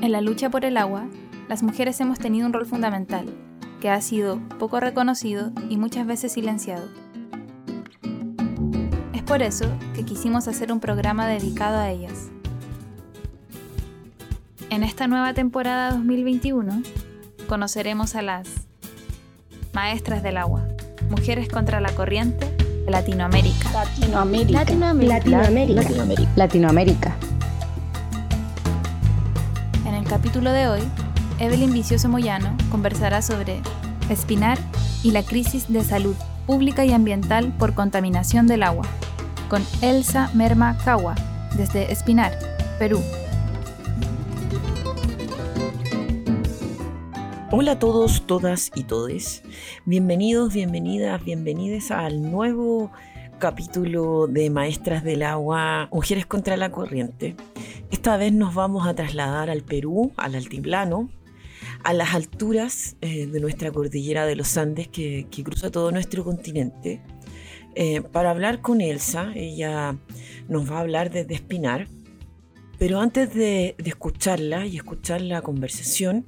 En la lucha por el agua, las mujeres hemos tenido un rol fundamental, que ha sido poco reconocido y muchas veces silenciado. Es por eso que quisimos hacer un programa dedicado a ellas. En esta nueva temporada 2021 conoceremos a las Maestras del Agua, Mujeres contra la Corriente de Latinoamérica. Latinoamérica. Latinoamérica. Latinoamérica. Latinoamérica. Capítulo de hoy, Evelyn Vicioso Moyano conversará sobre Espinar y la crisis de salud pública y ambiental por contaminación del agua, con Elsa Merma Kawa, desde Espinar, Perú. Hola a todos, todas y todes. Bienvenidos, bienvenidas, bienvenidas al nuevo capítulo de Maestras del Agua, Mujeres contra la Corriente. Esta vez nos vamos a trasladar al Perú, al altiplano, a las alturas eh, de nuestra cordillera de los Andes que, cruza todo nuestro continente, eh, para hablar con Elsa. Ella nos va a hablar desde Espinar. Pero antes de, escucharla y escuchar la conversación,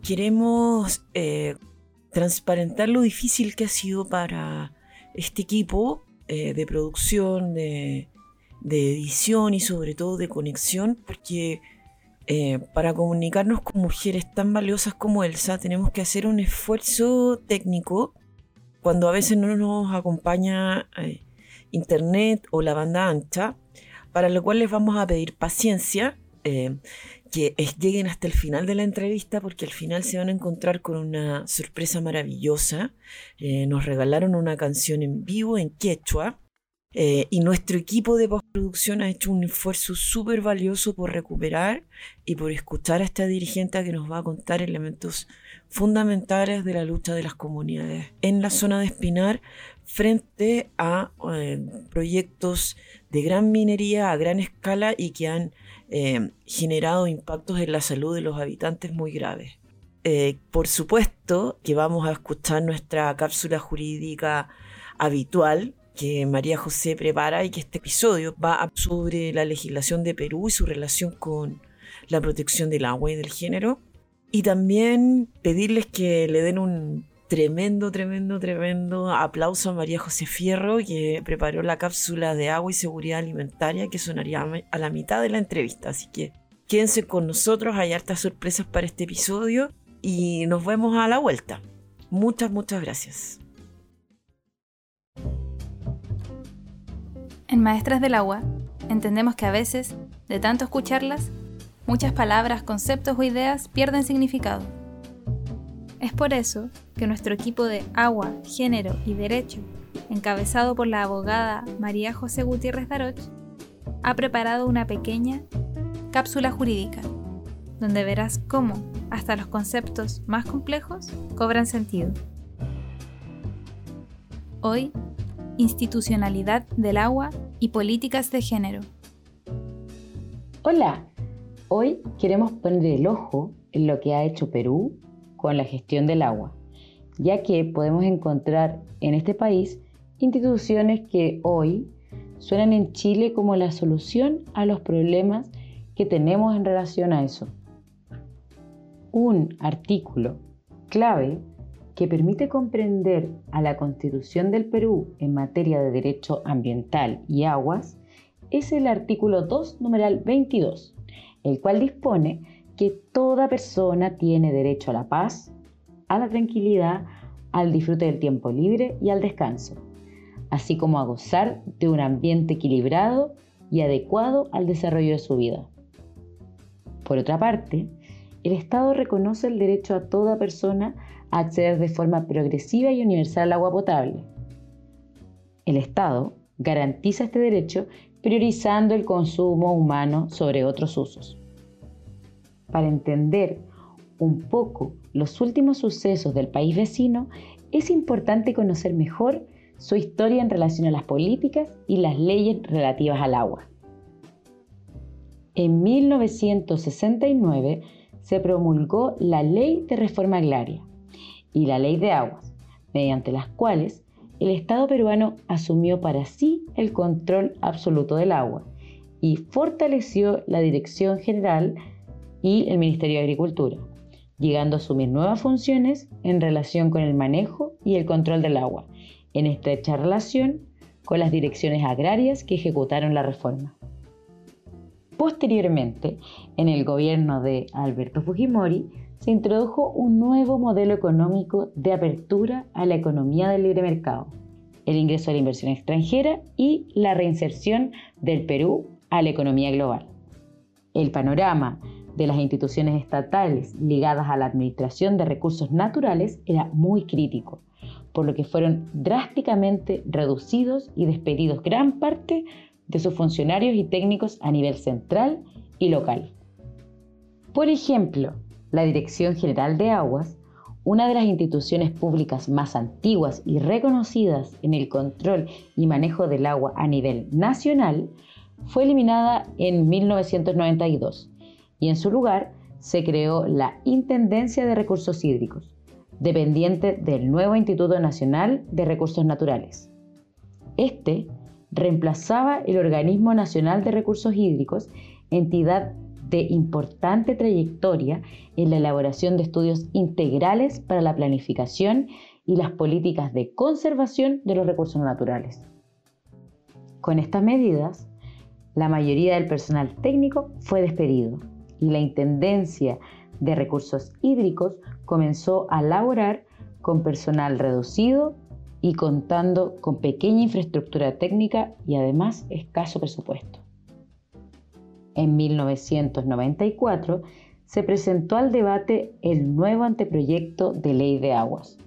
queremos eh, transparentar lo difícil que ha sido para este equipo de producción, de, de, edición y sobre todo de conexión, porque eh, para comunicarnos con mujeres tan valiosas como Elsa tenemos que hacer un esfuerzo técnico cuando a veces no nos acompaña eh, internet o la banda ancha, para lo cual les vamos a pedir paciencia. Eh, que lleguen hasta el final de la entrevista porque al final se van a encontrar con una sorpresa maravillosa. Nos regalaron una canción en vivo en quechua eh, y nuestro equipo de postproducción ha hecho un esfuerzo súper valioso por recuperar y por escuchar a esta dirigente que nos va a contar elementos fundamentales de la lucha de las comunidades en la zona de Espinar frente a eh, proyectos de gran minería a gran escala y que han eh, generado impactos en la salud de los habitantes muy graves. Por supuesto que vamos a escuchar nuestra cápsula jurídica habitual que María José prepara y que este episodio va sobre la legislación de Perú y su relación con la protección del agua y del género. Y también pedirles que le den un tremendo, tremendo, tremendo aplauso a María José Fierro, que preparó la cápsula de agua y seguridad alimentaria que sonaría a la mitad de la entrevista. Así que quédense con nosotros, hay hartas sorpresas para este episodio y nos vemos a la vuelta. Muchas, muchas gracias. En Maestras del Agua, entendemos que a veces, de tanto escucharlas, muchas palabras, conceptos o ideas pierden significado. Es por eso que nuestro equipo de Agua, Género y Derecho, encabezado por la abogada María José Gutiérrez Daroch, ha preparado una pequeña cápsula jurídica, donde verás cómo hasta los conceptos más complejos cobran sentido. Hoy, institucionalidad del agua y políticas de género. Hola, hoy queremos poner el ojo en lo que ha hecho Perú con la gestión del agua ya que podemos encontrar en este país instituciones que hoy suenan en Chile como la solución a los problemas que tenemos en relación a eso. Un artículo clave que permite comprender a la Constitución del Perú en materia de derecho ambiental y aguas es el artículo 2, numeral 22, el cual dispone que toda persona tiene derecho a la paz, a la tranquilidad, al disfrute del tiempo libre y al descanso, así como a gozar de un ambiente equilibrado y adecuado al desarrollo de su vida. Por otra parte, el Estado reconoce el derecho a toda persona acceder de forma progresiva y universal al agua potable. El Estado garantiza este derecho priorizando el consumo humano sobre otros usos. Para entender un poco los últimos sucesos del país vecino, es importante conocer mejor su historia en relación a las políticas y las leyes relativas al agua. En 1969 se promulgó la Ley de Reforma Agraria y la Ley de Aguas, mediante las cuales el Estado peruano asumió para sí el control absoluto del agua y fortaleció la Dirección General y el Ministerio de Agricultura, llegando a asumir nuevas funciones en relación con el manejo y el control del agua, en estrecha relación con las direcciones agrarias que ejecutaron la reforma. Posteriormente, en el gobierno de Alberto Fujimori, se introdujo un nuevo modelo económico de apertura a la economía del libre mercado, el ingreso a la inversión extranjera y la reinserción del Perú a la economía global. El panorama de las instituciones estatales ligadas a la administración de recursos naturales era muy crítico, por lo que fueron drásticamente reducidos y despedidos gran parte de sus funcionarios y técnicos a nivel central y local. Por ejemplo, la Dirección General de Aguas, una de las instituciones públicas más antiguas y reconocidas en el control y manejo del agua a nivel nacional, fue eliminada en 1992 y en su lugar se creó la Intendencia de Recursos Hídricos, dependiente del nuevo Instituto Nacional de Recursos Naturales. Este reemplazaba el Organismo Nacional de Recursos Hídricos, entidad de importante trayectoria en la elaboración de estudios integrales para la planificación y las políticas de conservación de los recursos naturales. Con estas medidas, la mayoría del personal técnico fue despedido y la Intendencia de Recursos Hídricos comenzó a laborar con personal reducido y contando con pequeña infraestructura técnica y además escaso presupuesto. En 1994 se presentó al debate el nuevo anteproyecto de ley de aguas,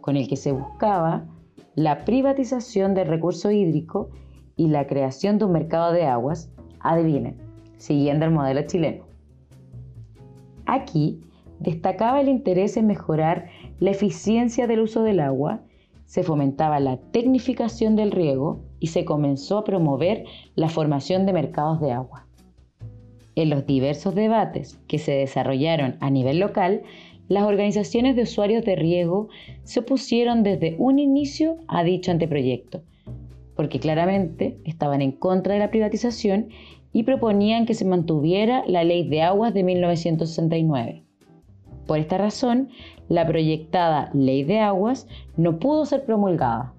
con el que se buscaba la privatización del recurso hídrico y la creación de un mercado de aguas, adivinen, siguiendo el modelo chileno. Aquí destacaba el interés en mejorar la eficiencia del uso del agua se fomentaba la tecnificación del riego y se comenzó a promover la formación de mercados de agua. En los diversos debates que se desarrollaron a nivel local, las organizaciones de usuarios de riego se opusieron desde un inicio a dicho anteproyecto, porque claramente estaban en contra de la privatización y proponían que se mantuviera la ley de aguas de 1969. Por esta razón, la proyectada ley de aguas no pudo ser promulgada.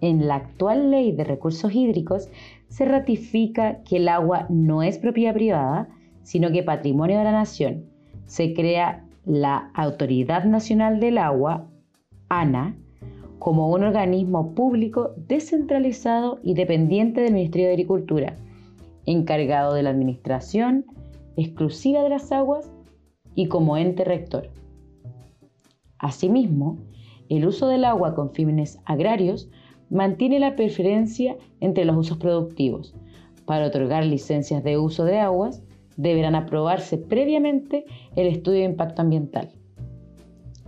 En la actual ley de recursos hídricos se ratifica que el agua no es propiedad privada, sino que patrimonio de la nación. Se crea la Autoridad Nacional del Agua, ANA, como un organismo público descentralizado y dependiente del Ministerio de Agricultura, encargado de la administración exclusiva de las aguas y como ente rector. Asimismo, el uso del agua con fines agrarios mantiene la preferencia entre los usos productivos. Para otorgar licencias de uso de aguas, deberán aprobarse previamente el estudio de impacto ambiental.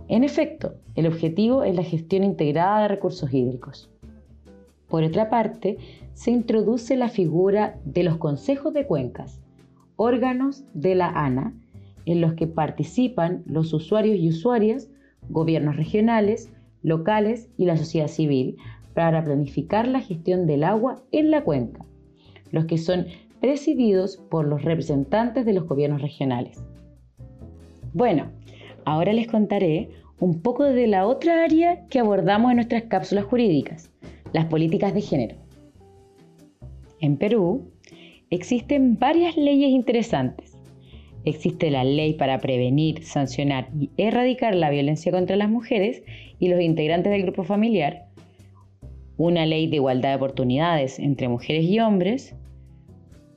En efecto, el objetivo es la gestión integrada de recursos hídricos. Por otra parte, se introduce la figura de los consejos de cuencas, órganos de la ANA, en los que participan los usuarios y usuarias gobiernos regionales, locales y la sociedad civil para planificar la gestión del agua en la cuenca, los que son presididos por los representantes de los gobiernos regionales. Bueno, ahora les contaré un poco de la otra área que abordamos en nuestras cápsulas jurídicas, las políticas de género. En Perú existen varias leyes interesantes Existe la ley para prevenir, sancionar y erradicar la violencia contra las mujeres y los integrantes del grupo familiar, una ley de igualdad de oportunidades entre mujeres y hombres,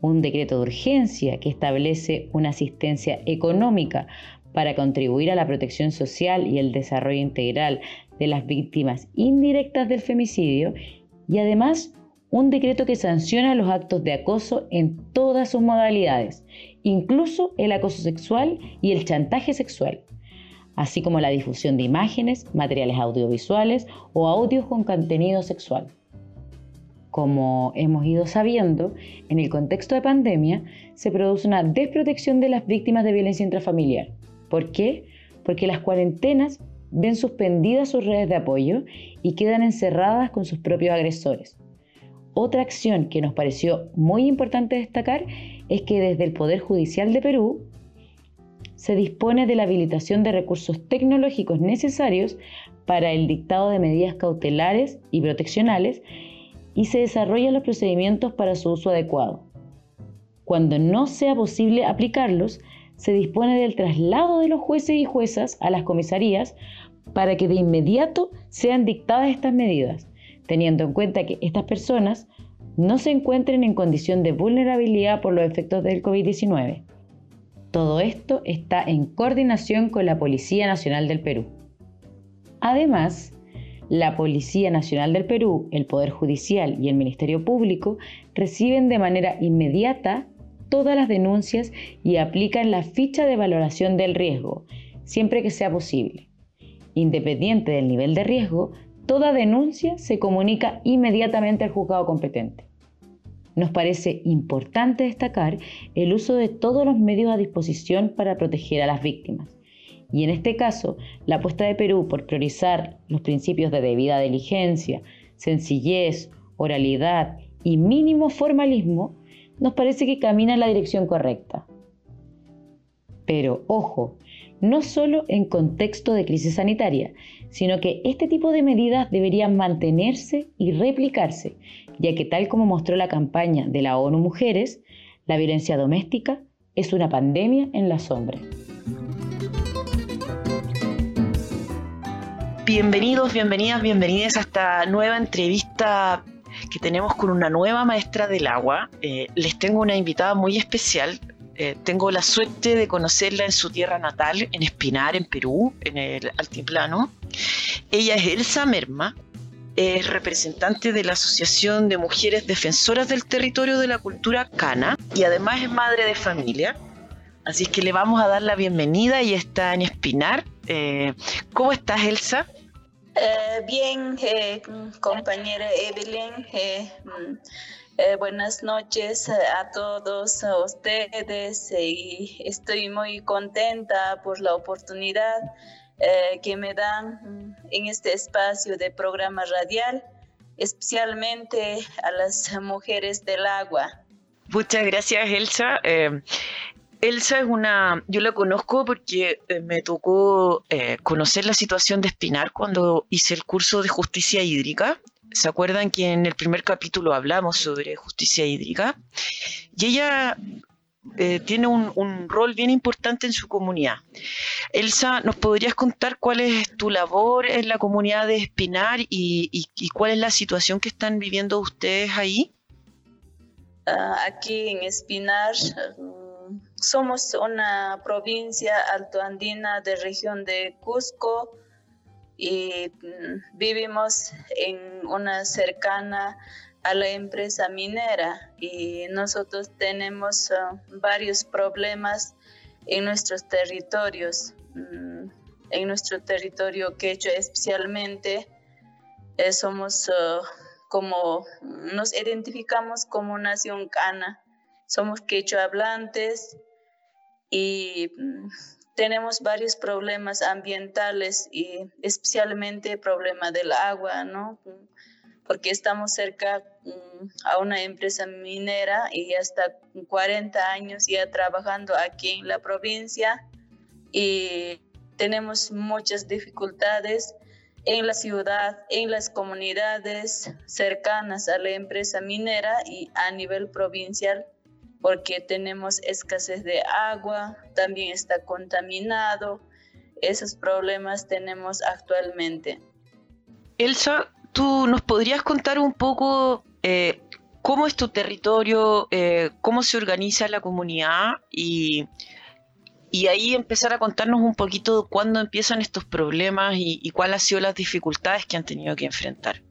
un decreto de urgencia que establece una asistencia económica para contribuir a la protección social y el desarrollo integral de las víctimas indirectas del femicidio y además un decreto que sanciona los actos de acoso en todas sus modalidades, incluso el acoso sexual y el chantaje sexual, así como la difusión de imágenes, materiales audiovisuales o audios con contenido sexual. Como hemos ido sabiendo, en el contexto de pandemia se produce una desprotección de las víctimas de violencia intrafamiliar. ¿Por qué? Porque las cuarentenas ven suspendidas sus redes de apoyo y quedan encerradas con sus propios agresores. Otra acción que nos pareció muy importante destacar es que desde el Poder Judicial de Perú se dispone de la habilitación de recursos tecnológicos necesarios para el dictado de medidas cautelares y proteccionales y se desarrollan los procedimientos para su uso adecuado. Cuando no sea posible aplicarlos, se dispone del traslado de los jueces y juezas a las comisarías para que de inmediato sean dictadas estas medidas, teniendo en cuenta que estas personas no se encuentren en condición de vulnerabilidad por los efectos del COVID-19. Todo esto está en coordinación con la Policía Nacional del Perú. Además, la Policía Nacional del Perú, el Poder Judicial y el Ministerio Público reciben de manera inmediata todas las denuncias y aplican la ficha de valoración del riesgo, siempre que sea posible. Independiente del nivel de riesgo, toda denuncia se comunica inmediatamente al juzgado competente. Nos parece importante destacar el uso de todos los medios a disposición para proteger a las víctimas. Y en este caso, la apuesta de Perú por priorizar los principios de debida diligencia, sencillez, oralidad y mínimo formalismo nos parece que camina en la dirección correcta. Pero ojo, no solo en contexto de crisis sanitaria, sino que este tipo de medidas deberían mantenerse y replicarse, ya que tal como mostró la campaña de la ONU Mujeres, la violencia doméstica es una pandemia en la sombra. Bienvenidos, bienvenidas, bienvenidas a esta nueva entrevista que tenemos con una nueva maestra del agua. Eh, les tengo una invitada muy especial. Eh, tengo la suerte de conocerla en su tierra natal, en Espinar, en Perú, en el Altiplano. Ella es Elsa Merma, es representante de la Asociación de Mujeres Defensoras del Territorio de la Cultura Cana y además es madre de familia. Así que le vamos a dar la bienvenida y está en Espinar. Eh, ¿Cómo estás, Elsa? Eh, bien, eh, compañera Evelyn, eh, mm, buenas noches a todos ustedes y estoy muy contenta por la oportunidad que me dan en este espacio de programa radial, especialmente a las mujeres del agua. Muchas gracias, Elsa. Elsa es una, yo la conozco porque eh, me tocó eh, conocer la situación de Espinar cuando hice el curso de justicia hídrica. ¿Se acuerdan que en el primer capítulo hablamos sobre justicia hídrica? Y ella eh, tiene un, rol bien importante en su comunidad. Elsa, ¿nos podrías contar cuál es tu labor en la comunidad de Espinar y, cuál es la situación que están viviendo ustedes ahí? Ah, aquí en Espinar somos una provincia altoandina de región de Cusco y mm, vivimos en una cercana a la empresa minera y nosotros tenemos uh, varios problemas en nuestros territorios. Mm, en nuestro territorio quechua especialmente eh, somos uh, como nos identificamos como nación cana somos quechua hablantes y mm, tenemos varios problemas ambientales y especialmente problema del agua, ¿no? Porque estamos cerca a una empresa minera y hasta 40 años ya trabajando aquí en la provincia y tenemos muchas dificultades en la ciudad, en las comunidades cercanas a la empresa minera y a nivel provincial porque tenemos escasez de agua, también está contaminado. Esos problemas tenemos actualmente. Elsa, ¿tú nos podrías contar un poco eh, cómo es tu territorio, eh, cómo se organiza la comunidad y, y, ahí empezar a contarnos un poquito cuándo empiezan estos problemas y, y cuáles han sido las dificultades que han tenido que enfrentar?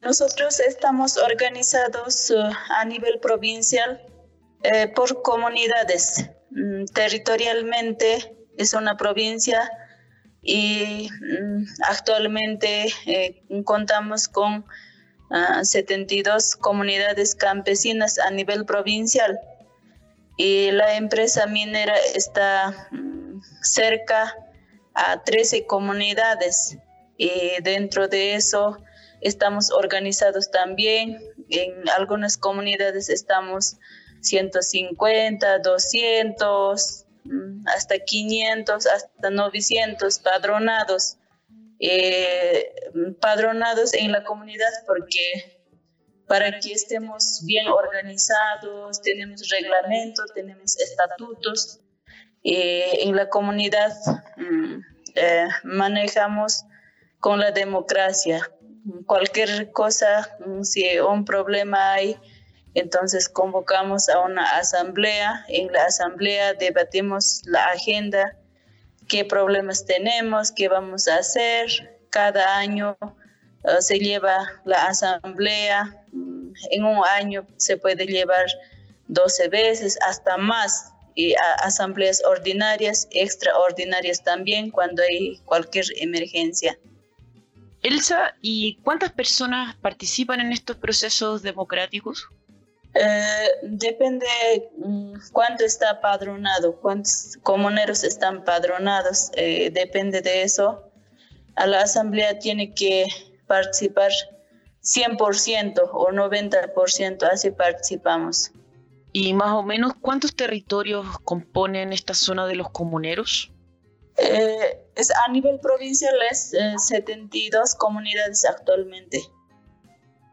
Nosotros estamos organizados uh, a nivel provincial eh, por comunidades. Mm, territorialmente es una provincia y mm, actualmente eh, contamos con 72 ah, comunidades campesinas a nivel provincial. Y la empresa minera está mm, cerca a 13 comunidades. Y dentro de eso estamos organizados también. En algunas comunidades estamos 150, 200, mm, hasta 500, hasta 900 padronados, eh, padronados en la comunidad porque para que estemos bien organizados, tenemos reglamentos, tenemos estatutos. Eh, en la comunidad mm, eh, manejamos con la democracia. Cualquier cosa, mm, si un problema hay, entonces convocamos a una asamblea. En la asamblea debatimos la agenda, qué problemas tenemos, qué vamos a hacer. Cada año uh, se lleva la asamblea. Mm, en un año se puede llevar 12 veces, hasta más. Y asambleas ordinarias, extraordinarias también, cuando hay cualquier emergencia. Elsa, ¿y cuántas personas participan en estos procesos democráticos? Eh, depende mm, cuánto está padronado, cuántos comuneros están padronados, eh, depende de eso. A la asamblea tiene que participar 100% o 90%, así participamos. ¿Y más o menos cuántos territorios componen esta zona de los comuneros? Eh, es a nivel provincial es 72 comunidades actualmente.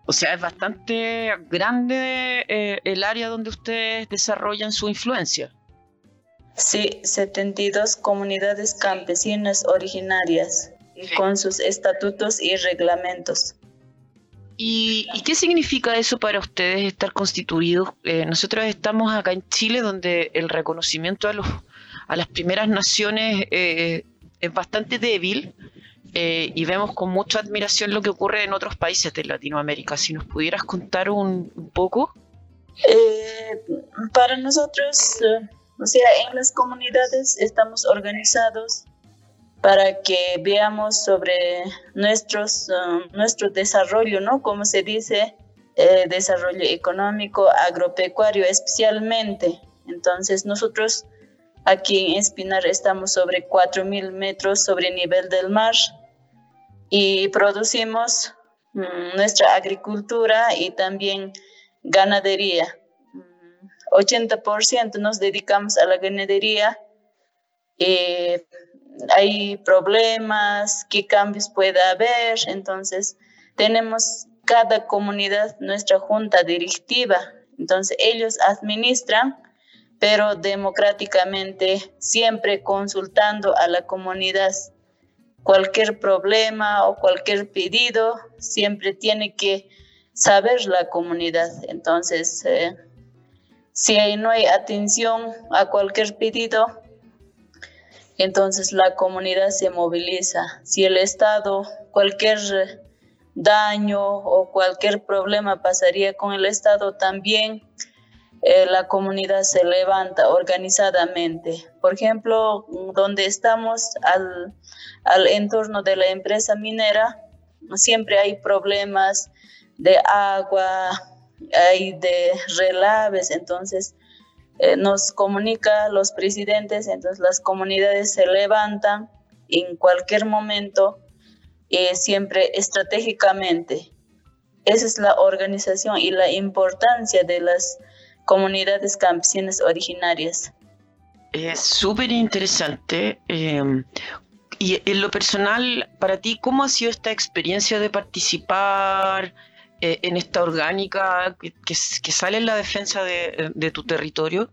O sea, es bastante grande eh, el área donde ustedes desarrollan su influencia. Sí, 72 comunidades campesinas originarias con sus estatutos y reglamentos. ¿Y, qué significa eso para ustedes estar constituidos? Eh, nosotros estamos acá en Chile donde el reconocimiento a, los, a las primeras naciones eh, es bastante débil eh, y vemos con mucha admiración lo que ocurre en otros países de Latinoamérica. Si nos pudieras contar un, poco. Eh, para nosotros, eh, o sea, en las comunidades estamos organizados para que veamos sobre nuestros, nuestro desarrollo, ¿no? Como se dice, desarrollo económico, agropecuario especialmente. Entonces nosotros aquí en Espinar estamos sobre 4.000 metros sobre nivel del mar y producimos mm, nuestra agricultura y también ganadería. 80% mm, nos dedicamos a la ganadería. Eh, hay problemas, qué cambios puede haber, entonces tenemos cada comunidad nuestra junta directiva, entonces ellos administran, pero democráticamente, siempre consultando a la comunidad cualquier problema o cualquier pedido, siempre tiene que saber la comunidad. Entonces, eh, si no hay atención a cualquier pedido, entonces la comunidad se moviliza. Si el Estado, cualquier daño o cualquier problema pasaría con el Estado, también eh, la comunidad se levanta organizadamente. Por ejemplo, donde estamos al, al entorno de la empresa minera, siempre hay problemas de agua, hay de relaves, entonces eh, nos comunica los presidentes, entonces las comunidades se levantan en cualquier momento, y siempre estratégicamente. Esa es la organización y la importancia de las comunidades campesinas originarias. Es súper interesante. Em, y en lo personal, para ti, ¿cómo ha sido esta experiencia de participar eh, en esta orgánica que, sale en la defensa de, tu territorio?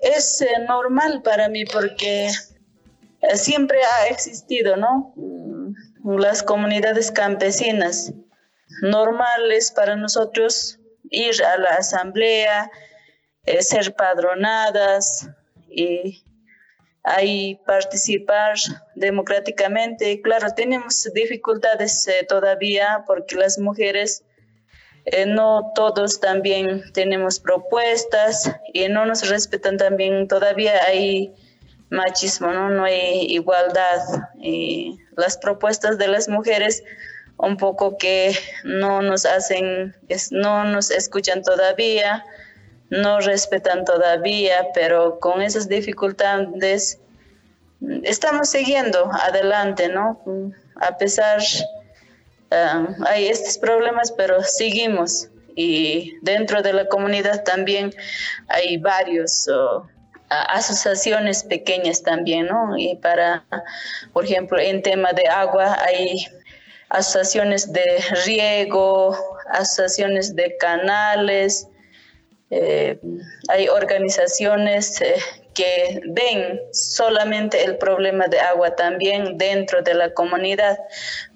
Es eh, normal para mí porque eh, siempre ha existido, ¿no? Mm, las comunidades campesinas. Normal es para nosotros ir a la asamblea, eh, ser padronadas y ahí participar democráticamente. Claro, tenemos dificultades eh, todavía porque las mujeres eh, no todos también tenemos propuestas y no nos respetan también, todavía hay machismo, no, no hay igualdad. Y las propuestas de las mujeres un poco que no nos hacen, no nos escuchan todavía, no respetan todavía, pero con esas dificultades estamos siguiendo adelante, ¿no? A pesar, um, hay estos problemas, pero seguimos. Y dentro de la comunidad también hay varios, asociaciones pequeñas también, ¿no? Y para, por ejemplo, en tema de agua hay asociaciones de riego, asociaciones de canales, eh, hay organizaciones eh, que ven solamente el problema de agua también dentro de la comunidad,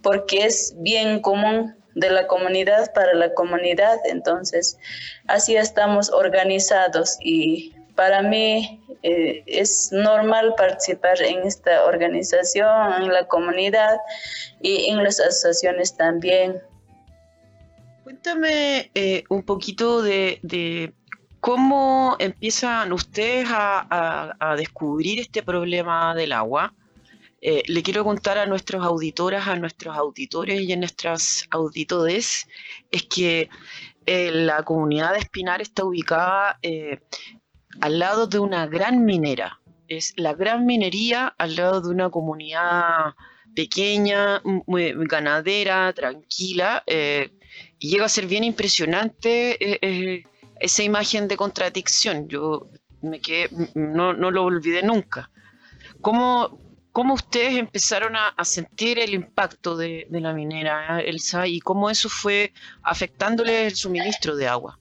porque es bien común de la comunidad para la comunidad, entonces así estamos organizados y para mí eh, es normal participar en esta organización, en la comunidad y en las asociaciones también. Cuéntame eh, un poquito de, cómo empiezan ustedes a, descubrir este problema del agua. Eh, le quiero contar a nuestros auditoras, a nuestros auditores y a nuestras auditores, es que la comunidad de Espinar está ubicada al lado de una gran minera. Es la gran minería al lado de una comunidad pequeña, ganadera, tranquila. Eh, y llega a ser bien impresionante eh, eh, esa imagen de contradicción. Yo me quedé, no, lo olvidé nunca. ¿Cómo, cómo ustedes empezaron a, sentir el impacto de, de, la minera, Elsa, y cómo eso fue afectándole el suministro de agua?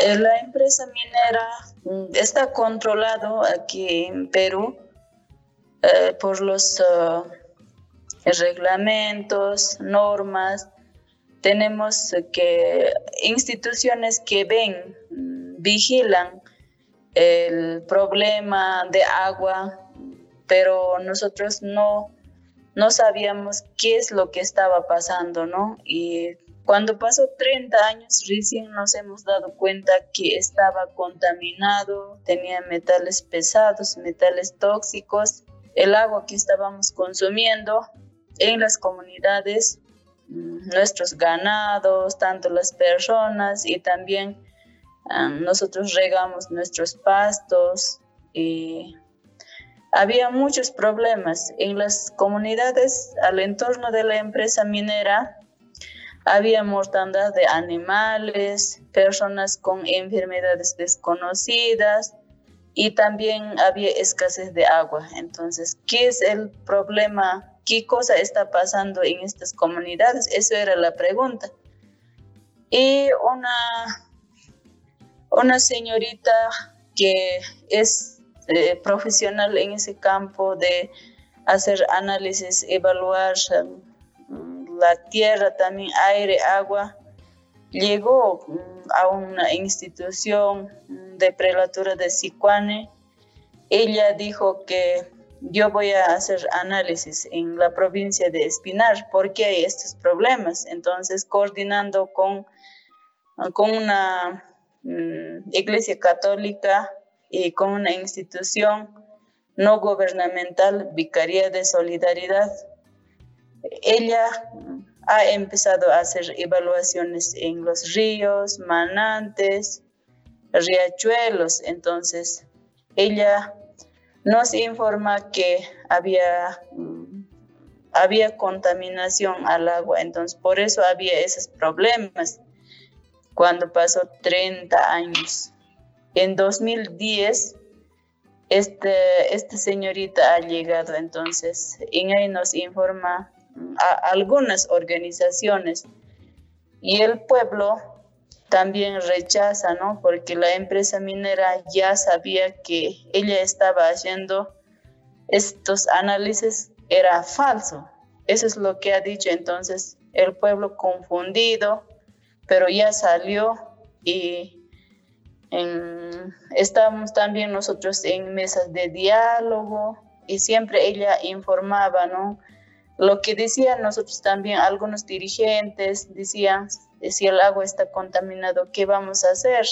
Eh, la empresa minera mm, está controlado aquí en Perú eh, por los eh, reglamentos, normas. Tenemos que instituciones que ven, mm, vigilan el problema de agua, pero nosotros no, no sabíamos qué es lo que estaba pasando, ¿no? Y cuando pasó 30 años, recién nos hemos dado cuenta que estaba contaminado, tenía metales pesados, metales tóxicos. El agua que estábamos consumiendo en las comunidades, mm, nuestros ganados, tanto las personas y también nosotros regamos nuestros pastos y había muchos problemas en las comunidades al entorno de la empresa minera había mortandad de animales, personas con enfermedades desconocidas y también había escasez de agua. Entonces, ¿qué es el problema? ¿Qué cosa está pasando en estas comunidades? Esa era la pregunta. Y una, una señorita que es eh, profesional en ese campo de hacer análisis, evaluar la tierra, también aire, agua, llegó mm, a una institución de prelatura de Sicuane. Ella dijo que yo voy a hacer análisis en la provincia de Espinar porque hay estos problemas. Entonces, coordinando con, con una mm, iglesia católica y con una institución no gubernamental, Vicaría de Solidaridad, ella ha empezado a hacer evaluaciones en los ríos, manantes, riachuelos. Entonces, ella nos informa que había, mm, había contaminación al agua. Entonces, por eso había esos problemas cuando pasó 30 años. En 2010, este, esta señorita ha llegado, entonces, en nos informa a algunas organizaciones y el pueblo también rechaza, ¿no? Porque la empresa minera ya sabía que ella estaba haciendo estos análisis, era falso. Eso es lo que ha dicho entonces el pueblo confundido, pero ya salió y estamos también nosotros en mesas de diálogo y siempre ella informaba, ¿no? Lo que decían nosotros también, algunos dirigentes decían, si el agua está contaminado, ¿qué vamos a hacer?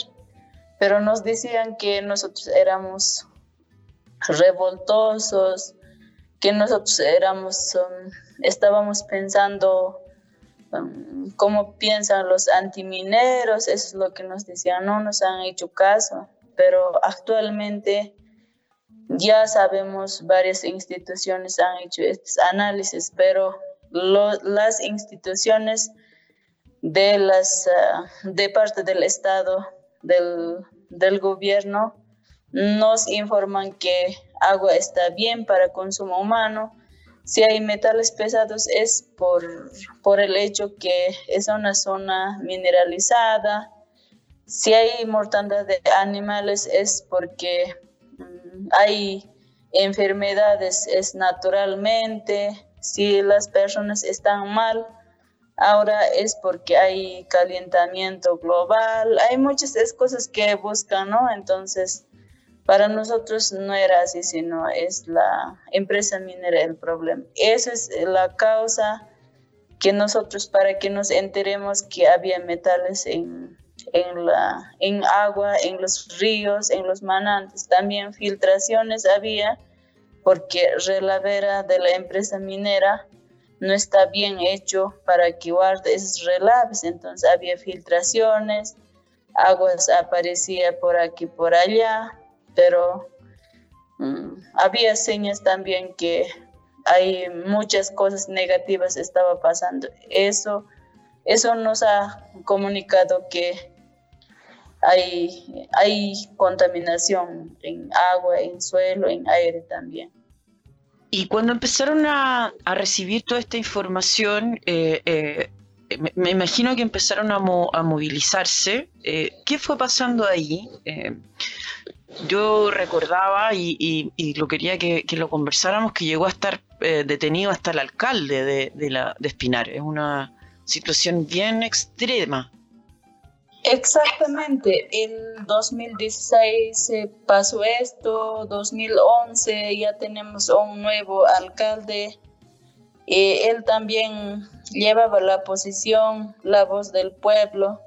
Pero nos decían que nosotros éramos revoltosos, que nosotros éramos, um, estábamos pensando um, cómo piensan los antimineros, eso es lo que nos decían, no nos han hecho caso, pero actualmente ya sabemos, varias instituciones han hecho estos análisis, pero las instituciones de, las, ah, de parte del Estado, del, del gobierno, nos informan que agua está bien para consumo humano. Si hay metales pesados es por, por el hecho que es una zona mineralizada. Si hay mortandad de animales es porque hay enfermedades, es naturalmente. Si las personas están mal, ahora es porque hay calentamiento global. Hay muchas cosas que buscan, ¿no? Entonces, para nosotros no era así, sino es la empresa minera el problema. Esa es la causa que nosotros, para que nos enteremos que había metales en, en, la, en agua, en los ríos, en los manantes, también filtraciones había, porque relavera de la empresa minera no está bien hecho para que guarde esos relaves, entonces había filtraciones, aguas aparecía por aquí, por allá, pero mm, había señas también que hay muchas cosas negativas estaba pasando. Eso, eso nos ha comunicado que hay, contaminación en agua, en suelo, en aire también. Y cuando empezaron a, recibir toda esta información, eh, eh, me, imagino que empezaron a, movilizarse. Eh, ¿Qué fue pasando ahí? yo recordaba y, lo quería que, lo conversáramos, que llegó a estar detenido hasta el alcalde de, la, de Espinar. Es una situación bien extrema. Exactamente, en 2016 pasó esto, 2011 ya tenemos un nuevo alcalde. y él también llevaba la posición, la voz del pueblo,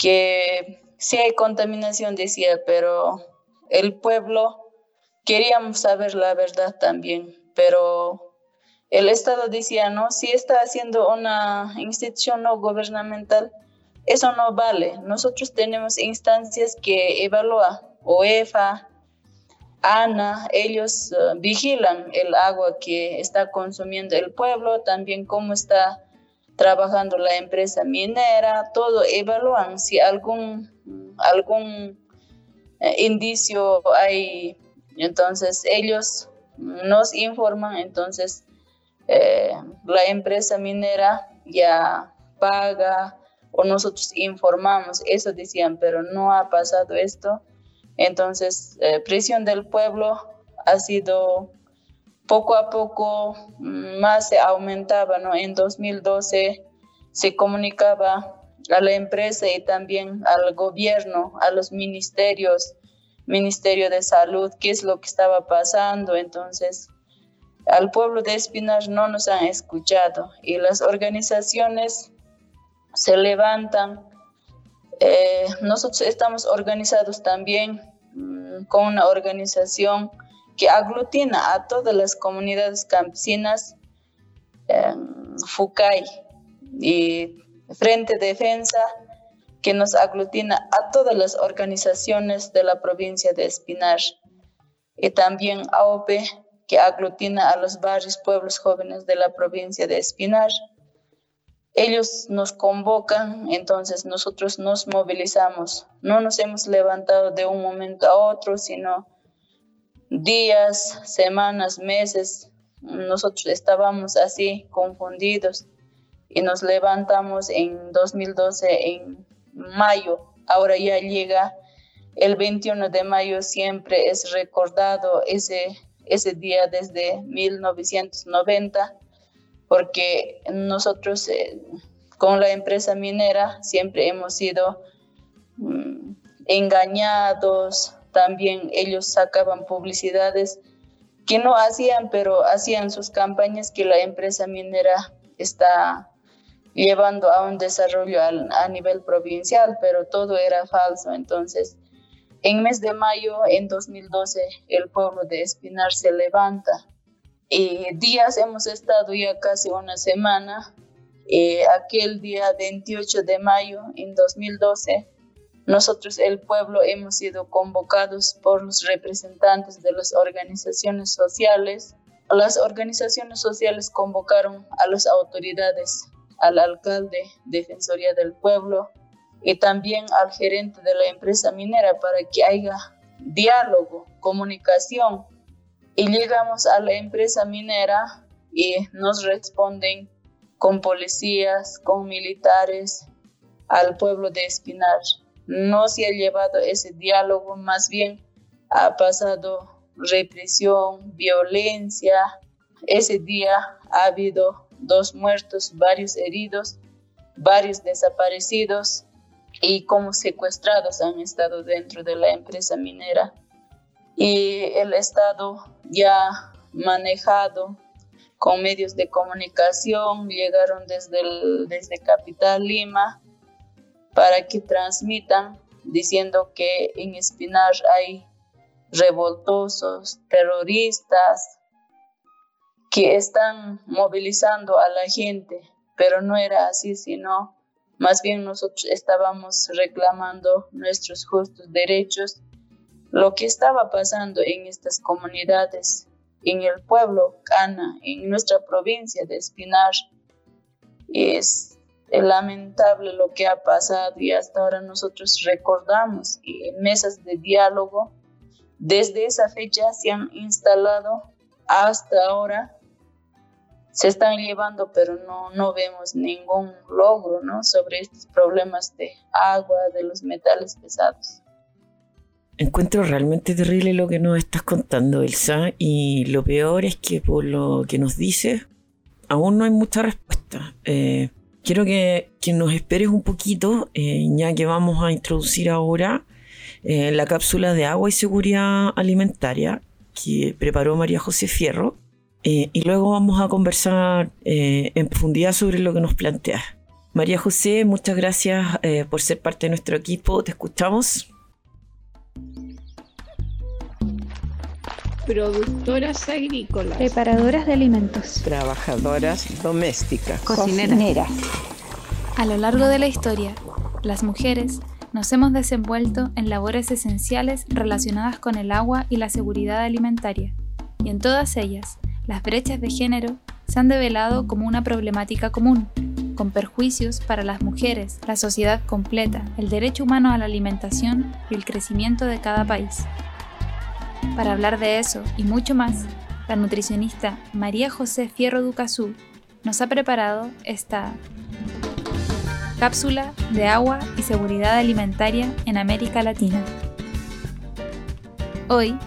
que sí hay contaminación, decía, pero el pueblo queríamos saber la verdad también, pero el Estado decía, no, si está haciendo una institución no gubernamental, eso no vale. Nosotros tenemos instancias que evalúan, OEFA, ANA, ellos eh, vigilan el agua que está consumiendo el pueblo, también cómo está trabajando la empresa minera, todo evalúan si algún algún eh, indicio hay, entonces ellos nos informan, entonces eh, la empresa minera ya paga o nosotros informamos, eso decían, pero no ha pasado esto. Entonces, eh, presión del pueblo ha sido poco a poco mm, más se aumentaba, ¿no? En 2012 se comunicaba a la empresa y también al gobierno, a los ministerios, Ministerio de Salud, qué es lo que estaba pasando. Entonces, al pueblo de Espinar no nos han escuchado y las organizaciones se levantan. Eh, nosotros estamos organizados también mm, con una organización que aglutina a todas las comunidades campesinas, en FUCAI, y Frente Defensa, que nos aglutina a todas las organizaciones de la provincia de Espinar, y también AOP, que aglutina a los barrios, pueblos jóvenes de la provincia de Espinar. Ellos nos convocan, entonces nosotros nos movilizamos. No nos hemos levantado de un momento a otro, sino días, semanas, meses. Nosotros estábamos así confundidos y nos levantamos en 2012 en mayo. Ahora ya llega el 21 de mayo, siempre es recordado ese, ese día desde 1990, porque nosotros eh, con la empresa minera siempre hemos sido mm, engañados, también ellos sacaban publicidades que no hacían, pero hacían sus campañas que la empresa minera está llevando a un desarrollo a nivel provincial, pero todo era falso. Entonces, en mes de mayo en 2012, el pueblo de Espinar se levanta. Y días hemos estado ya casi una semana. aquel día 28 de mayo en 2012, nosotros el pueblo hemos sido convocados por los representantes de las organizaciones sociales. Las organizaciones sociales convocaron a las autoridades al alcalde, Defensoría del Pueblo y también al gerente de la empresa minera para que haya diálogo, comunicación. Y llegamos a la empresa minera y nos responden con policías, con militares, al pueblo de Espinar. No se ha llevado ese diálogo, más bien ha pasado represión, violencia. Ese día ha habido dos muertos, varios heridos, varios desaparecidos y como secuestrados han estado dentro de la empresa minera. Y el Estado ya manejado con medios de comunicación, llegaron desde, desde Capital Lima para que transmitan diciendo que en Espinar hay revoltosos, terroristas, que están movilizando a la gente, pero no era así, sino más bien nosotros estábamos reclamando nuestros justos derechos, lo que estaba pasando en estas comunidades en el pueblo Cana, en nuestra provincia de Espinar. Es lamentable lo que ha pasado y hasta ahora nosotros recordamos y mesas de diálogo desde esa fecha se han instalado hasta ahora se están llevando pero no, no vemos ningún logro ¿no? sobre estos problemas de agua, de los metales pesados. Encuentro realmente terrible lo que nos estás contando, Elsa, y lo peor es que por lo que nos dices, aún no hay mucha respuesta. Eh, quiero que, nos esperes un poquito, eh, ya que vamos a introducir ahora eh, la cápsula de agua y seguridad alimentaria que preparó María José Fierro, y luego vamos a conversar en profundidad sobre lo que nos planteas. María José, muchas gracias por ser parte de nuestro equipo, te escuchamos. Productoras agrícolas, preparadoras de alimentos, trabajadoras domésticas, cocineras. A lo largo de la historia, las mujeres nos hemos desenvuelto en labores esenciales relacionadas con el agua y la seguridad alimentaria, y en todas ellas, las brechas de género se han develado como una problemática común, con perjuicios para las mujeres, la sociedad completa, el derecho humano a la alimentación y el crecimiento de cada país. Para hablar de eso y mucho más, la nutricionista María José Fierro Ducazú nos ha preparado esta cápsula de agua y seguridad alimentaria en América Latina. Hoy,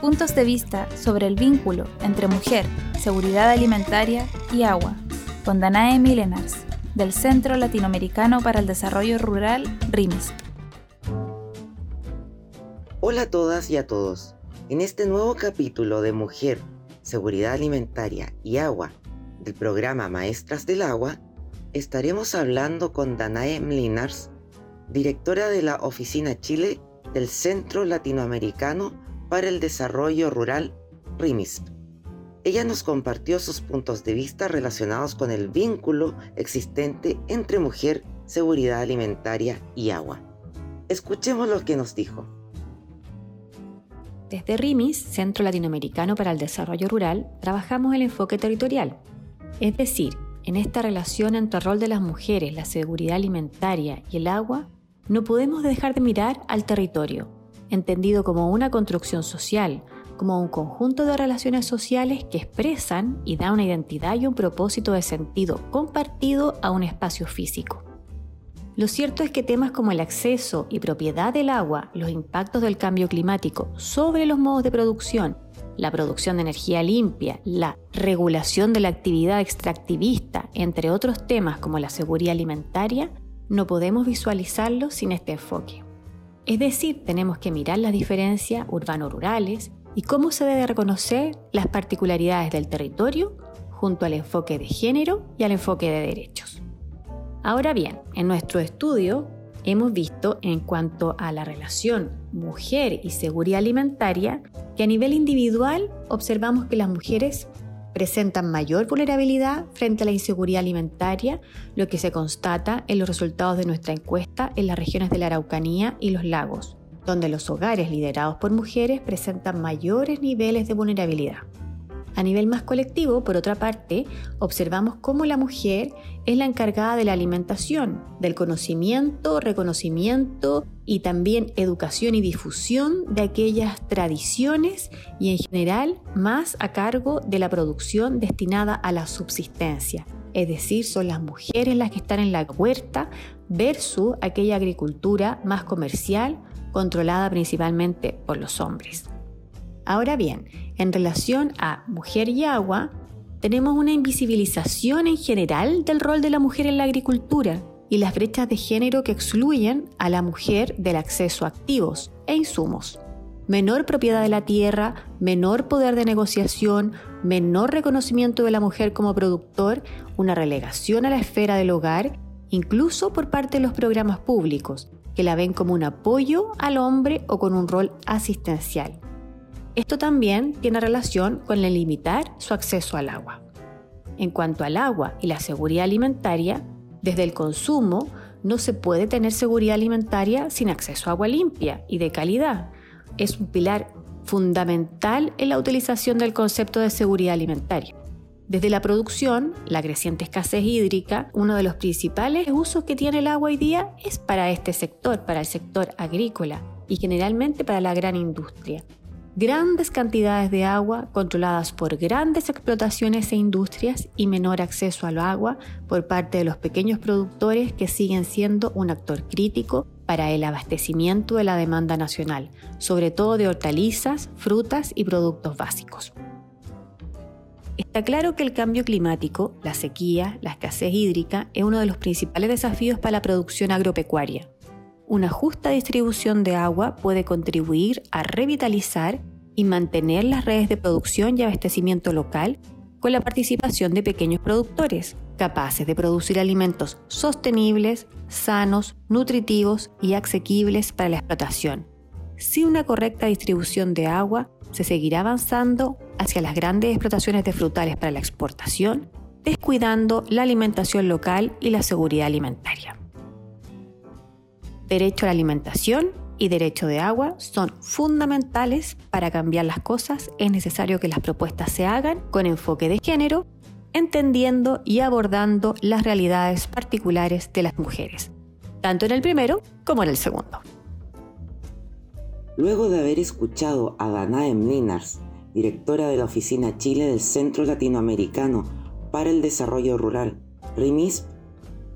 puntos de vista sobre el vínculo entre mujer, seguridad alimentaria y agua, con Danae Milenars, del Centro Latinoamericano para el Desarrollo Rural, RIMIS. Hola a todas y a todos. En este nuevo capítulo de Mujer, Seguridad Alimentaria y Agua del programa Maestras del Agua, estaremos hablando con Danae Mlinars, directora de la Oficina Chile del Centro Latinoamericano para el Desarrollo Rural, RIMISP. Ella nos compartió sus puntos de vista relacionados con el vínculo existente entre mujer, seguridad alimentaria y agua. Escuchemos lo que nos dijo. Desde RIMIS, Centro Latinoamericano para el Desarrollo Rural, trabajamos el enfoque territorial, es decir, en esta relación entre el rol de las mujeres, la seguridad alimentaria y el agua, no podemos dejar de mirar al territorio, entendido como una construcción social, como un conjunto de relaciones sociales que expresan y dan una identidad y un propósito de sentido compartido a un espacio físico. Lo cierto es que temas como el acceso y propiedad del agua, los impactos del cambio climático sobre los modos de producción, la producción de energía limpia, la regulación de la actividad extractivista, entre otros temas como la seguridad alimentaria, no podemos visualizarlos sin este enfoque. Es decir, tenemos que mirar las diferencias urbano-rurales y cómo se debe reconocer las particularidades del territorio junto al enfoque de género y al enfoque de derechos. Ahora bien, en nuestro estudio hemos visto en cuanto a la relación mujer y seguridad alimentaria que a nivel individual observamos que las mujeres presentan mayor vulnerabilidad frente a la inseguridad alimentaria, lo que se constata en los resultados de nuestra encuesta en las regiones de la Araucanía y los lagos, donde los hogares liderados por mujeres presentan mayores niveles de vulnerabilidad. A nivel más colectivo, por otra parte, observamos cómo la mujer es la encargada de la alimentación, del conocimiento, reconocimiento y también educación y difusión de aquellas tradiciones y en general más a cargo de la producción destinada a la subsistencia. Es decir, son las mujeres las que están en la huerta versus aquella agricultura más comercial controlada principalmente por los hombres. Ahora bien, en relación a mujer y agua, tenemos una invisibilización en general del rol de la mujer en la agricultura y las brechas de género que excluyen a la mujer del acceso a activos e insumos. Menor propiedad de la tierra, menor poder de negociación, menor reconocimiento de la mujer como productor, una relegación a la esfera del hogar, incluso por parte de los programas públicos, que la ven como un apoyo al hombre o con un rol asistencial. Esto también tiene relación con el limitar su acceso al agua. En cuanto al agua y la seguridad alimentaria, desde el consumo no se puede tener seguridad alimentaria sin acceso a agua limpia y de calidad. Es un pilar fundamental en la utilización del concepto de seguridad alimentaria. Desde la producción, la creciente escasez hídrica, uno de los principales usos que tiene el agua hoy día es para este sector, para el sector agrícola y generalmente para la gran industria grandes cantidades de agua controladas por grandes explotaciones e industrias y menor acceso al agua por parte de los pequeños productores que siguen siendo un actor crítico para el abastecimiento de la demanda nacional, sobre todo de hortalizas, frutas y productos básicos. Está claro que el cambio climático, la sequía, la escasez hídrica es uno de los principales desafíos para la producción agropecuaria una justa distribución de agua puede contribuir a revitalizar y mantener las redes de producción y abastecimiento local con la participación de pequeños productores, capaces de producir alimentos sostenibles, sanos, nutritivos y asequibles para la explotación. Sin una correcta distribución de agua, se seguirá avanzando hacia las grandes explotaciones de frutales para la exportación, descuidando la alimentación local y la seguridad alimentaria derecho a la alimentación y derecho de agua son fundamentales para cambiar las cosas. Es necesario que las propuestas se hagan con enfoque de género, entendiendo y abordando las realidades particulares de las mujeres, tanto en el primero como en el segundo. Luego de haber escuchado a Danae Mlinars, directora de la Oficina Chile del Centro Latinoamericano para el Desarrollo Rural, RIMIS,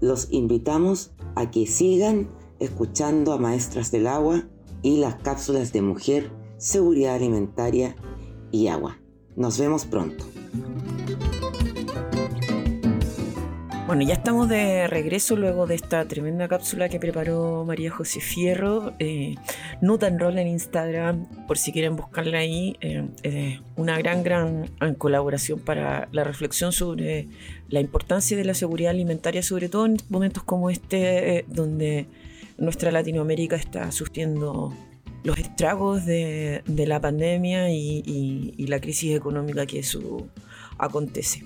los invitamos a que sigan escuchando a Maestras del Agua y las cápsulas de mujer, seguridad alimentaria y agua. Nos vemos pronto. Bueno, ya estamos de regreso luego de esta tremenda cápsula que preparó María José Fierro. Eh, Roll en Instagram, por si quieren buscarla ahí. Eh, una gran, gran colaboración para la reflexión sobre la importancia de la seguridad alimentaria, sobre todo en momentos como este, eh, donde nuestra Latinoamérica está sufriendo los estragos de, la pandemia y, la crisis económica que eso acontece.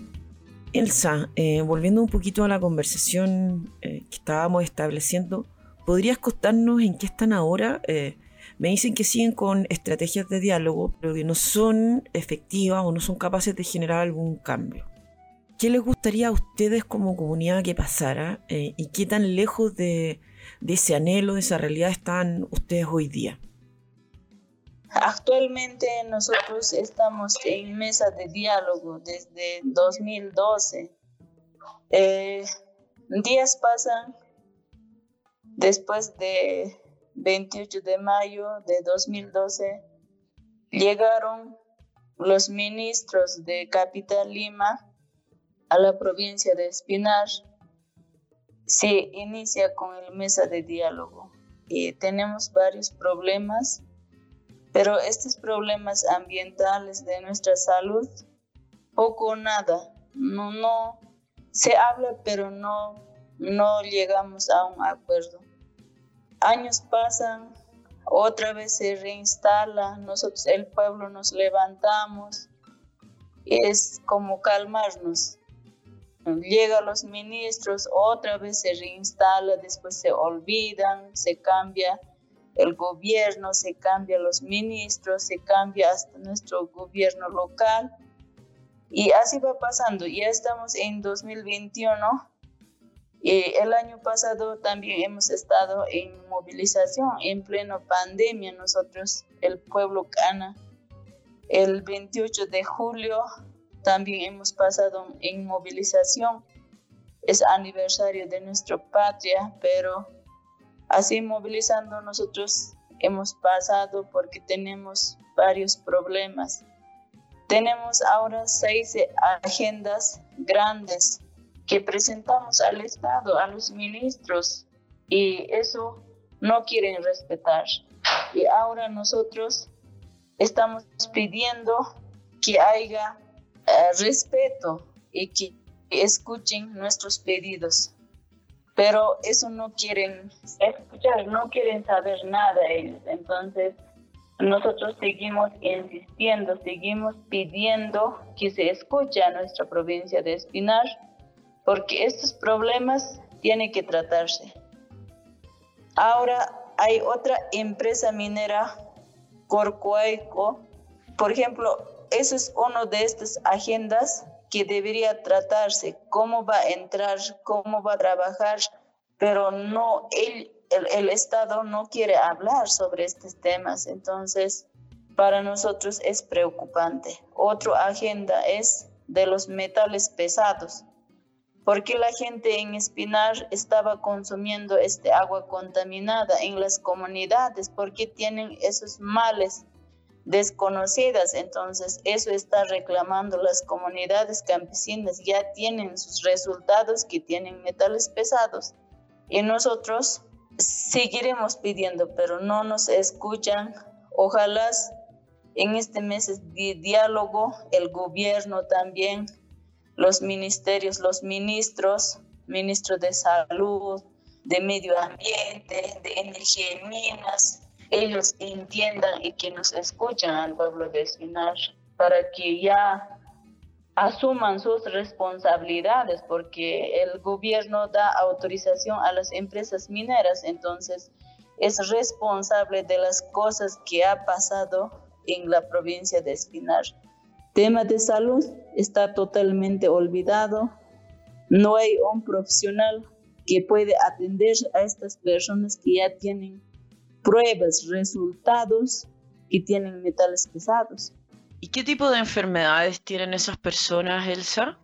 Elsa, eh, volviendo un poquito a la conversación eh, que estábamos estableciendo, ¿podrías contarnos en qué están ahora? Eh, me dicen que siguen con estrategias de diálogo, pero que no son efectivas o no son capaces de generar algún cambio. ¿Qué les gustaría a ustedes como comunidad que pasara y qué tan lejos de, de ese anhelo, de esa realidad están ustedes hoy día? Actualmente nosotros estamos en mesa de diálogo desde 2012. Eh, días pasan después de 28 de mayo de 2012 llegaron los ministros de Capital Lima a la provincia de Espinar se inicia con el mesa de diálogo. y tenemos varios problemas, pero estos problemas ambientales de nuestra salud, poco o nada, no, no, se habla, pero no, no llegamos a un acuerdo. Años pasan, otra vez se reinstala, nosotros, el pueblo, nos levantamos, es como calmarnos llega los ministros, otra vez se reinstala, después se olvidan, se cambia el gobierno, se cambia los ministros, se cambia hasta nuestro gobierno local Y así va pasando. Ya estamos en 2021. Y el año pasado también hemos estado en movilización, en pleno pandemia, nosotros, el pueblo Cana. El 28 de julio también hemos pasado en movilización. Es aniversario de nuestra patria, pero así movilizando nosotros hemos pasado porque tenemos varios problemas. Tenemos ahora seis agendas grandes que presentamos al Estado, a los ministros, y eso no quieren respetar. Y ahora nosotros estamos pidiendo que haya respeto y que escuchen nuestros pedidos. Pero eso no quieren escuchar, no quieren saber nada ellos. Entonces, nosotros seguimos insistiendo, seguimos pidiendo que se escuche a nuestra provincia de Espinar, porque estos problemas tienen que tratarse. Ahora hay otra empresa minera, Corcoaico, por ejemplo, eso es una de estas agendas que debería tratarse, cómo va a entrar, cómo va a trabajar, pero no, el, el, Estado no quiere hablar sobre estos temas, entonces para nosotros es preocupante. Otra agenda es de los metales pesados, porque la gente en Espinar estaba consumiendo este agua contaminada en las comunidades, porque tienen esos males desconocidas. Entonces, eso está reclamando las comunidades campesinas. Ya tienen sus resultados que tienen metales pesados. Y nosotros seguiremos pidiendo, pero no nos escuchan. Ojalá en este mes de diálogo el gobierno también, los ministerios, los ministros, ministro de salud, de medio ambiente, de energía y minas, ellos entiendan y que nos escuchan al pueblo de Sinar para que ya asuman sus responsabilidades porque el gobierno da autorización a las empresas mineras, entonces es responsable de las cosas que ha pasado en la provincia de Espinar. Tema de salud está totalmente olvidado. No hay un profesional que puede atender a estas personas que ya tienen pruebas, resultados que tienen metales pesados. ¿Y qué tipo de enfermedades tienen esas personas, Elsa?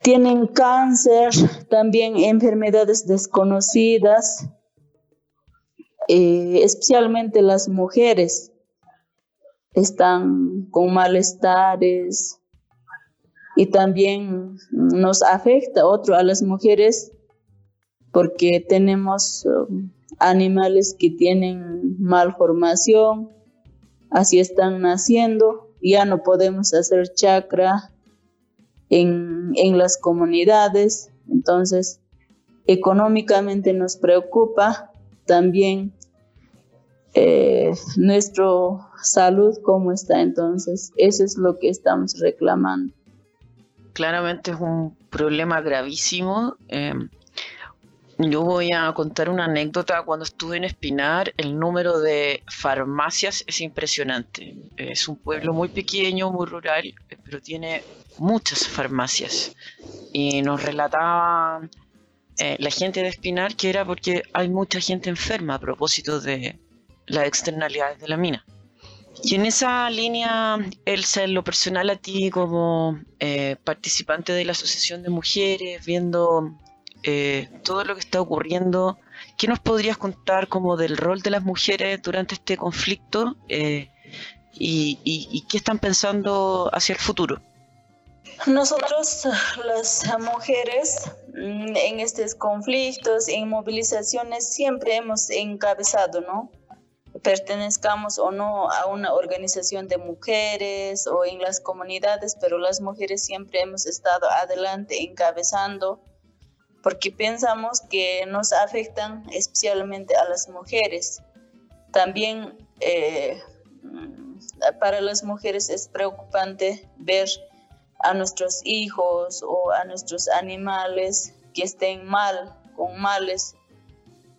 Tienen cáncer, también enfermedades desconocidas, eh, especialmente las mujeres están con malestares y también nos afecta otro a las mujeres porque tenemos um, animales que tienen malformación, así están naciendo, ya no podemos hacer chakra en, las comunidades, entonces económicamente nos preocupa también eh, nuestra salud, cómo está entonces, eso es lo que estamos reclamando. Claramente es un problema gravísimo. Eh, yo voy a contar una anécdota. Cuando estuve en Espinar, el número de farmacias es impresionante. Es un pueblo muy pequeño, muy rural, pero tiene muchas farmacias. Y nos relataba eh, la gente de Espinar que era porque hay mucha gente enferma a propósito de las externalidades de la mina. Y en esa línea, Elsa, en lo personal a ti como eh, participante de la Asociación de Mujeres, viendo eh, todo lo que está ocurriendo. ¿Qué nos podrías contar como del rol de las mujeres durante este conflicto eh, y, qué están pensando hacia el futuro? Nosotros, las mujeres, mm, en estos conflictos, en movilizaciones, siempre hemos encabezado, ¿no? pertenezcamos o no a una organización de mujeres o en las comunidades, pero las mujeres siempre hemos estado adelante encabezando porque pensamos que nos afectan especialmente a las mujeres. También eh, para las mujeres es preocupante ver a nuestros hijos o a nuestros animales que estén mal, con males,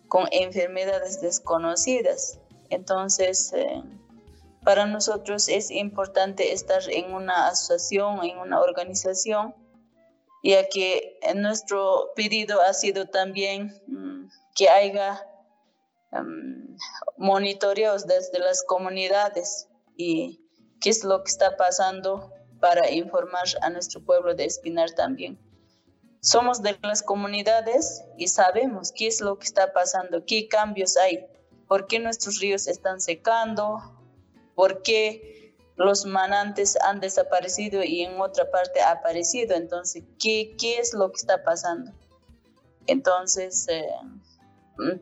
con enfermedades desconocidas. Entonces, eh, para nosotros es importante estar en una asociación, en una organización, ya que nuestro pedido ha sido también mm, que haya um, monitoreos desde las comunidades y qué es lo que está pasando para informar a nuestro pueblo de Espinar también. Somos de las comunidades y sabemos qué es lo que está pasando, qué cambios hay, por qué nuestros ríos están secando, por qué los manantes han desaparecido y en otra parte ha aparecido. Entonces, ¿qué, qué es lo que está pasando? Entonces, eh,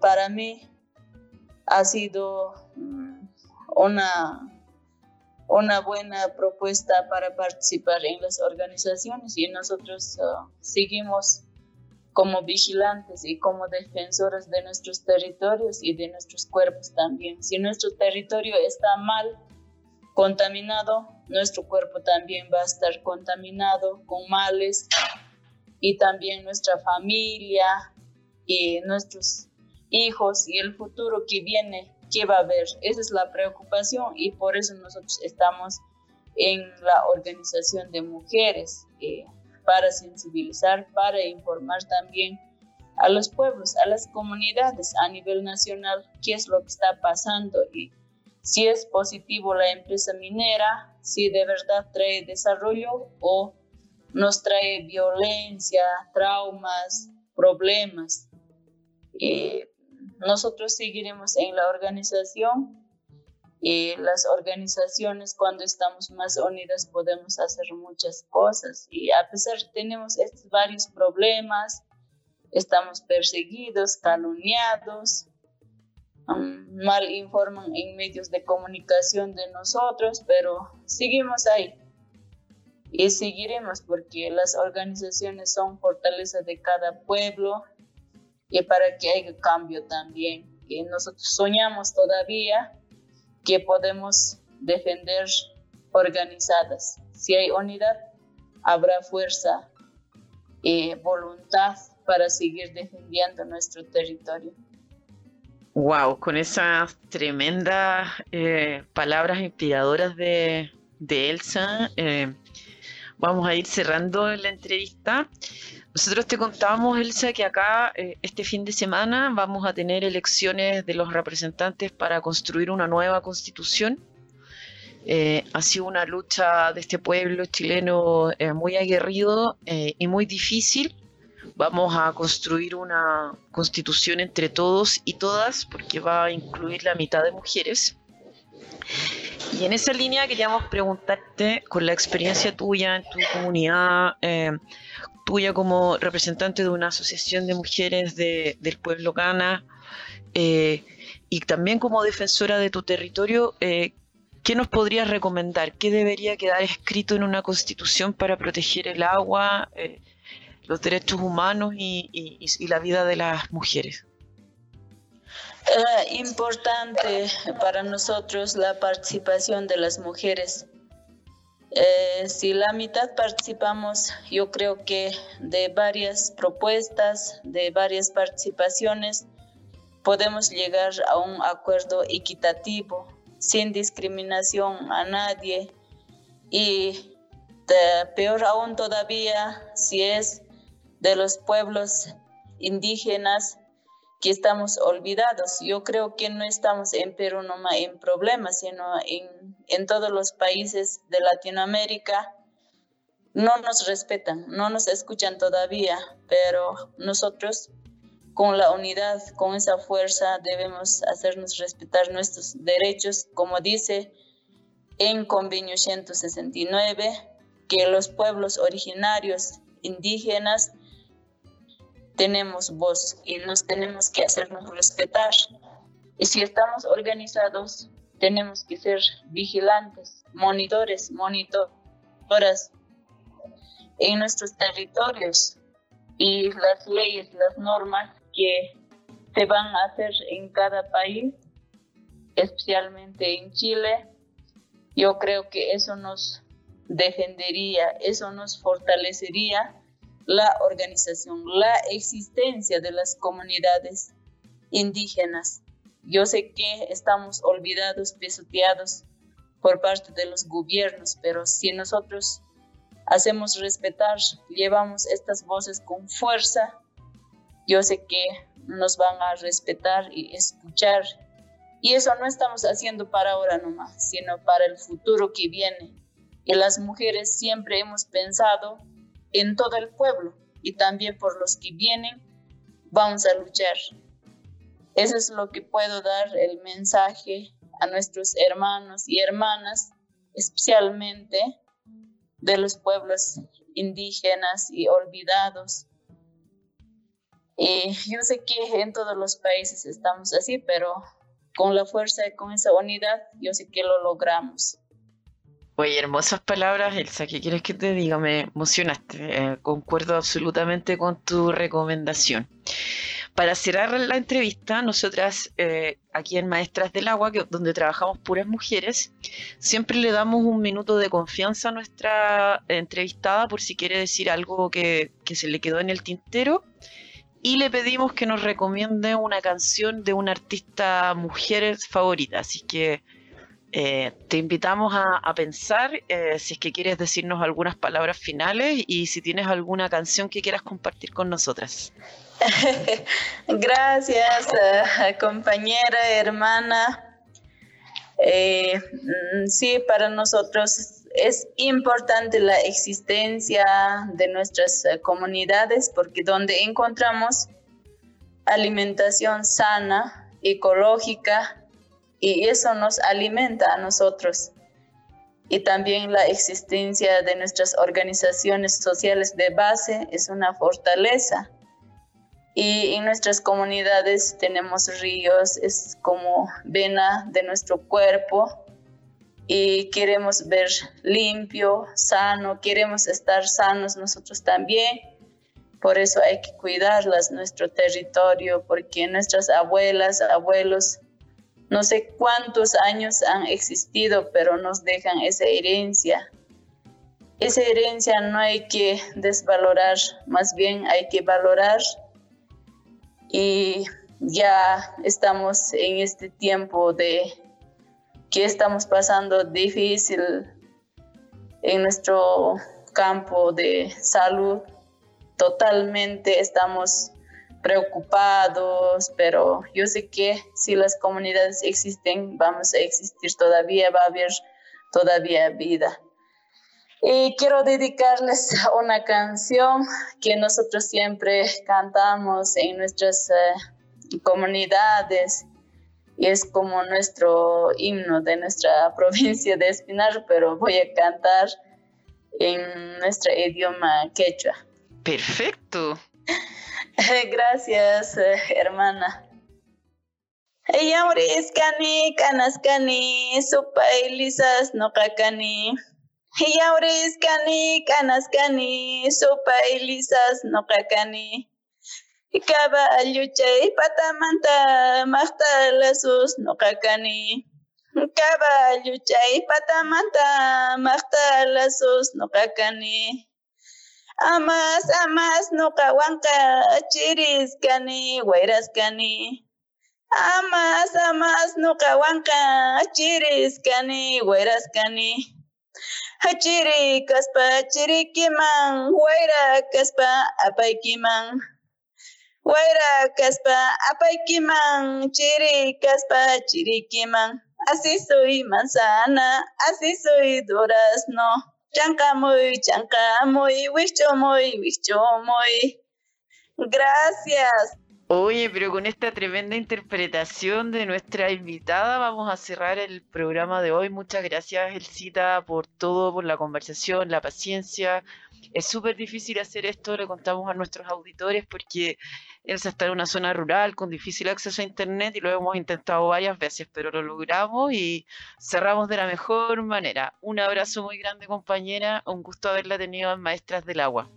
para mí ha sido mm, una, una buena propuesta para participar en las organizaciones y nosotros uh, seguimos como vigilantes y como defensores de nuestros territorios y de nuestros cuerpos también. Si nuestro territorio está mal contaminado, nuestro cuerpo también va a estar contaminado con males y también nuestra familia y nuestros hijos y el futuro que viene, ¿qué va a haber? Esa es la preocupación y por eso nosotros estamos en la organización de mujeres. Eh, para sensibilizar, para informar también a los pueblos, a las comunidades a nivel nacional qué es lo que está pasando y si es positivo la empresa minera, si de verdad trae desarrollo o nos trae violencia, traumas, problemas. Nosotros seguiremos en la organización y las organizaciones cuando estamos más unidas podemos hacer muchas cosas y a pesar tenemos estos varios problemas, estamos perseguidos, calumniados, mal informan en medios de comunicación de nosotros, pero seguimos ahí y seguiremos porque las organizaciones son fortaleza de cada pueblo y para que haya cambio también. Nosotros soñamos todavía que podemos defender organizadas. Si hay unidad, habrá fuerza y voluntad para seguir defendiendo nuestro territorio. Wow, con esas tremendas eh, palabras inspiradoras de, Elsa, eh, vamos a ir cerrando la entrevista. Nosotros te contamos, Elsa, que acá eh, este fin de semana vamos a tener elecciones de los representantes para construir una nueva constitución. Eh, ha sido una lucha de este pueblo chileno eh, muy aguerrido y muy difícil. Vamos a construir una constitución entre todos y todas porque va a incluir la mitad de mujeres. Y en esa línea queríamos preguntarte, con la experiencia tuya en tu comunidad, tuya como representante de una asociación de mujeres del pueblo Gana eh, y también como defensora de tu territorio, eh, ¿qué nos podrías recomendar? ¿Qué debería quedar escrito en una constitución para proteger el agua, eh, los derechos humanos y, la vida de las mujeres? importante para nosotros la participación de las mujeres eh, si la mitad participamos, yo creo que de varias propuestas, de varias participaciones, podemos llegar a un acuerdo equitativo, sin discriminación a nadie y peor aún todavía si es de los pueblos indígenas que estamos olvidados. Yo creo que no estamos en Perú nomás en problemas, sino en, en todos los países de Latinoamérica. No nos respetan, no nos escuchan todavía, pero nosotros con la unidad, con esa fuerza, debemos hacernos respetar nuestros derechos, como dice en convenio 169, que los pueblos originarios indígenas tenemos voz y nos tenemos que hacernos respetar. Y si estamos organizados, tenemos que ser vigilantes, monitores, monitoras en nuestros territorios y las leyes, las normas que se van a hacer en cada país, especialmente en Chile. Yo creo que eso nos defendería, eso nos fortalecería la organización, la existencia de las comunidades indígenas. Yo sé que estamos olvidados, pisoteados por parte de los gobiernos, pero si nosotros hacemos respetar, llevamos estas voces con fuerza, yo sé que nos van a respetar y escuchar. Y eso no estamos haciendo para ahora nomás, sino para el futuro que viene. Y las mujeres siempre hemos pensado en todo el pueblo y también por los que vienen, vamos a luchar. Eso es lo que puedo dar el mensaje a nuestros hermanos y hermanas, especialmente de los pueblos indígenas y olvidados. Y yo sé que en todos los países estamos así, pero con la fuerza y con esa unidad, yo sé que lo logramos. Oye, hermosas palabras, Elsa, ¿qué quieres que te diga? Me emocionaste. Eh, concuerdo absolutamente con tu recomendación. Para cerrar la entrevista, nosotras eh, aquí en Maestras del Agua, donde trabajamos puras mujeres, siempre le damos un minuto de confianza a nuestra entrevistada por si quiere decir algo que, que se le quedó en el tintero. Y le pedimos que nos recomiende una canción de una artista mujer favorita. Así que eh, te invitamos a, pensar eh, si es que quieres decirnos algunas palabras finales y si tienes alguna canción que quieras compartir con nosotras. Gracias, eh, compañera, hermana. Mm, sí, para nosotros es importante la existencia de nuestras comunidades porque donde encontramos alimentación sana, ecológica, y eso nos alimenta a nosotros. Y también la existencia de nuestras organizaciones sociales de base es una fortaleza. Y en nuestras comunidades tenemos ríos, es como vena de nuestro cuerpo y queremos ver limpio, sano, queremos estar sanos nosotros también. Por eso hay que cuidarlas, nuestro territorio, porque nuestras abuelas, abuelos no sé cuántos años han existido, pero nos dejan esa herencia. Esa herencia no hay que desvalorar, más bien hay que valorar. Y ya estamos en este tiempo de que estamos pasando difícil en nuestro campo de salud. Totalmente estamos preocupados, pero yo sé que si las comunidades existen, vamos a existir todavía, va a haber todavía vida. Y quiero dedicarles una canción que nosotros siempre cantamos en nuestras eh, comunidades y es como nuestro himno de nuestra provincia de Espinar, pero voy a cantar en nuestro idioma quechua. Perfecto. Gracias, eh, hermana. Yawriskani, kanaskani, supailisas noqakani. Yawriskani, kanaskani, supailisas noqakani. Caballo chay patamanta maqtalasus noqakani. Caballo chay patamanta maqtalasus noqakani. Amas, amas, nukawanka, chiris kani, wairas kani. Amas, amas, nuka wanka chiris kani, wairas kani. Hachiri kaspa chirikiman, waira kaspa apaikiman. Waira kaspa apaikiman, chiri kaspa chirikiman. Así soy manzana, así soy durazno. Muy, muy, muy. Gracias. Oye, pero con esta tremenda interpretación de nuestra invitada vamos a cerrar el programa de hoy. Muchas gracias, Elcita, por todo, por la conversación, la paciencia. Es súper difícil hacer esto, le contamos a nuestros auditores, porque Elsa está en una zona rural con difícil acceso a internet y lo hemos intentado varias veces, pero lo logramos y cerramos de la mejor manera. Un abrazo muy grande compañera, un gusto haberla tenido en Maestras del Agua.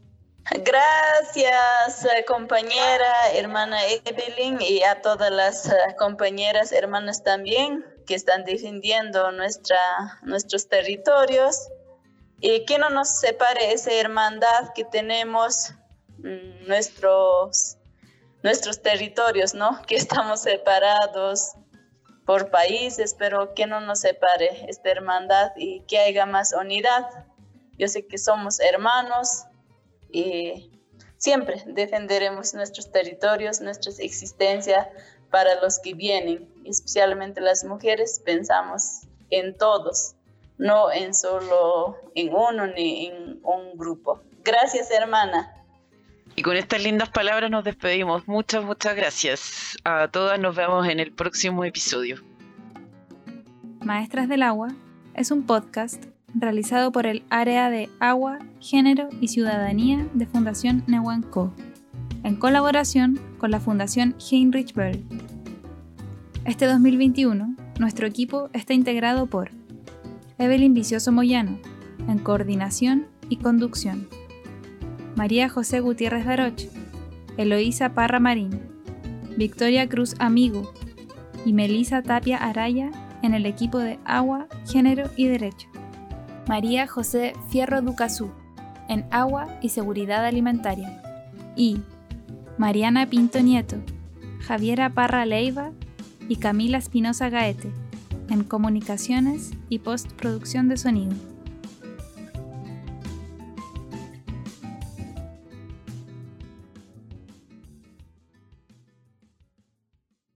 Gracias eh, compañera, hermana Evelyn y a todas las eh, compañeras, hermanas también que están defendiendo nuestra, nuestros territorios y que no nos separe esa hermandad que tenemos mm, nuestros nuestros territorios, ¿no? Que estamos separados por países, pero que no nos separe esta hermandad y que haya más unidad. Yo sé que somos hermanos y siempre defenderemos nuestros territorios, nuestra existencia para los que vienen, especialmente las mujeres, pensamos en todos, no en solo en uno ni en un grupo. Gracias, hermana. Y con estas lindas palabras nos despedimos. Muchas, muchas gracias. A todas nos vemos en el próximo episodio. Maestras del Agua es un podcast realizado por el Área de Agua, Género y Ciudadanía de Fundación Nehuanco, en colaboración con la Fundación Heinrich Böll. Este 2021, nuestro equipo está integrado por Evelyn Vicioso Moyano, en coordinación y conducción. María José Gutiérrez Daroche, Eloísa Parra Marín, Victoria Cruz Amigo y Melisa Tapia Araya en el equipo de Agua, Género y Derecho. María José Fierro Ducazú en Agua y Seguridad Alimentaria. Y Mariana Pinto Nieto, Javiera Parra Leiva y Camila Espinosa Gaete en Comunicaciones y Postproducción de Sonido.